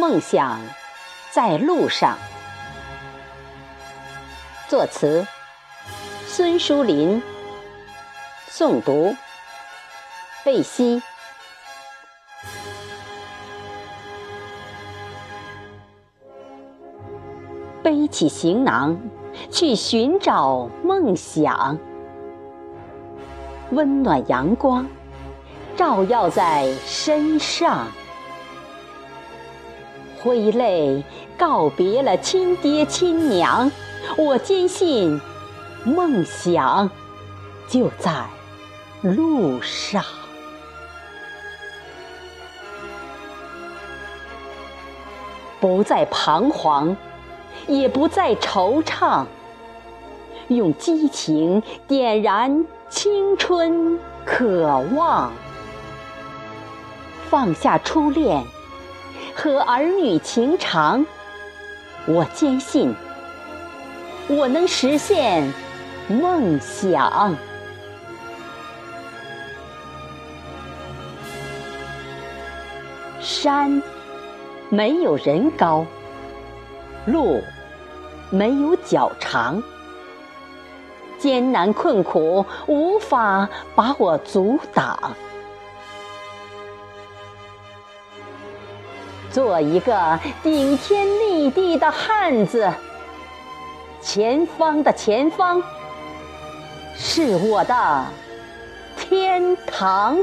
梦想在路上。作词：孙淑林。诵读：贝西。背起行囊，去寻找梦想。温暖阳光照耀在身上，挥泪告别了亲爹亲娘。我坚信，梦想就在路上。不再彷徨。也不再惆怅，用激情点燃青春渴望，放下初恋和儿女情长，我坚信我能实现梦想。山没有人高。路没有脚长，艰难困苦无法把我阻挡。做一个顶天立地的汉子，前方的前方是我的天堂。